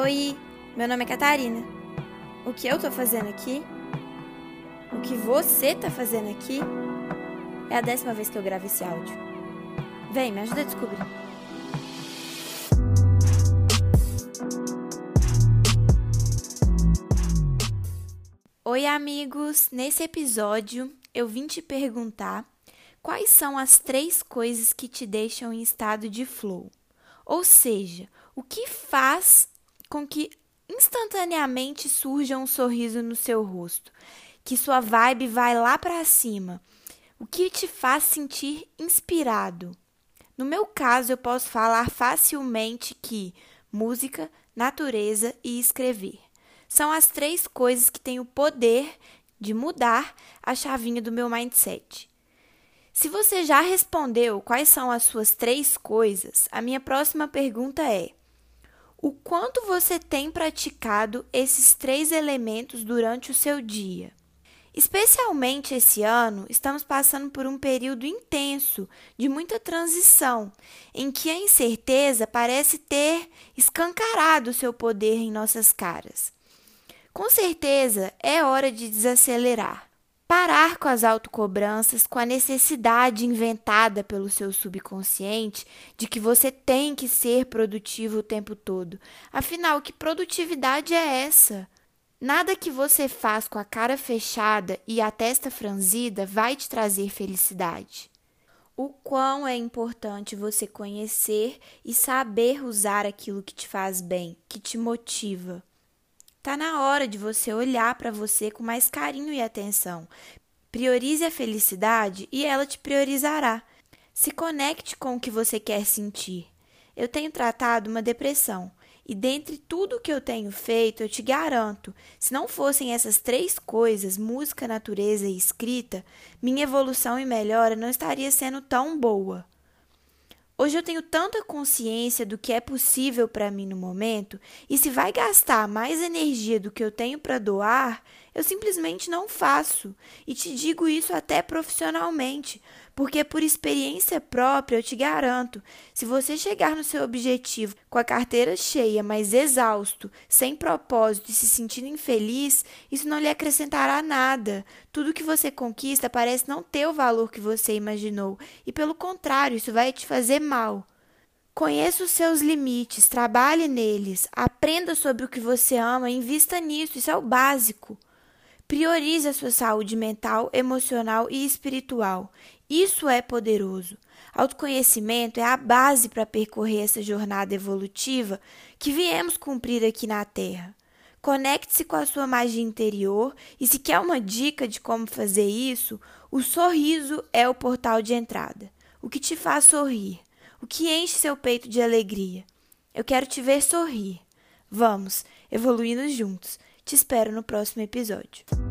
Oi, meu nome é Catarina. O que eu tô fazendo aqui? O que você tá fazendo aqui? É a décima vez que eu gravo esse áudio. Vem, me ajuda a descobrir. Oi, amigos! Nesse episódio eu vim te perguntar quais são as três coisas que te deixam em estado de flow. Ou seja, o que faz com que instantaneamente surja um sorriso no seu rosto, que sua vibe vai lá para cima. O que te faz sentir inspirado? No meu caso, eu posso falar facilmente que música, natureza e escrever são as três coisas que têm o poder de mudar a chavinha do meu mindset. Se você já respondeu quais são as suas três coisas, a minha próxima pergunta é: o quanto você tem praticado esses três elementos durante o seu dia. Especialmente esse ano, estamos passando por um período intenso de muita transição, em que a incerteza parece ter escancarado seu poder em nossas caras. Com certeza, é hora de desacelerar. Parar com as autocobranças, com a necessidade inventada pelo seu subconsciente de que você tem que ser produtivo o tempo todo. Afinal, que produtividade é essa? Nada que você faz com a cara fechada e a testa franzida vai te trazer felicidade. O quão é importante você conhecer e saber usar aquilo que te faz bem, que te motiva. Está na hora de você olhar para você com mais carinho e atenção. Priorize a felicidade e ela te priorizará. Se conecte com o que você quer sentir. Eu tenho tratado uma depressão. E dentre tudo que eu tenho feito, eu te garanto, se não fossem essas três coisas, música, natureza e escrita, minha evolução e melhora não estaria sendo tão boa. Hoje eu tenho tanta consciência do que é possível para mim no momento, e se vai gastar mais energia do que eu tenho para doar, eu simplesmente não faço. E te digo isso até profissionalmente, porque por experiência própria eu te garanto, se você chegar no seu objetivo com a carteira cheia, mas exausto, sem propósito e se sentindo infeliz, isso não lhe acrescentará nada. Tudo que você conquista parece não ter o valor que você imaginou, e pelo contrário, isso vai te fazer mal. Conheça os seus limites, trabalhe neles, aprenda sobre o que você ama, invista nisso, isso é o básico. Priorize a sua saúde mental, emocional e espiritual. Isso é poderoso. Autoconhecimento é a base para percorrer essa jornada evolutiva que viemos cumprir aqui na Terra. Conecte-se com a sua magia interior e, se quer uma dica de como fazer isso, o sorriso é o portal de entrada. O que te faz sorrir, o que enche seu peito de alegria. Eu quero te ver sorrir. Vamos, evoluindo juntos. Te espero no próximo episódio.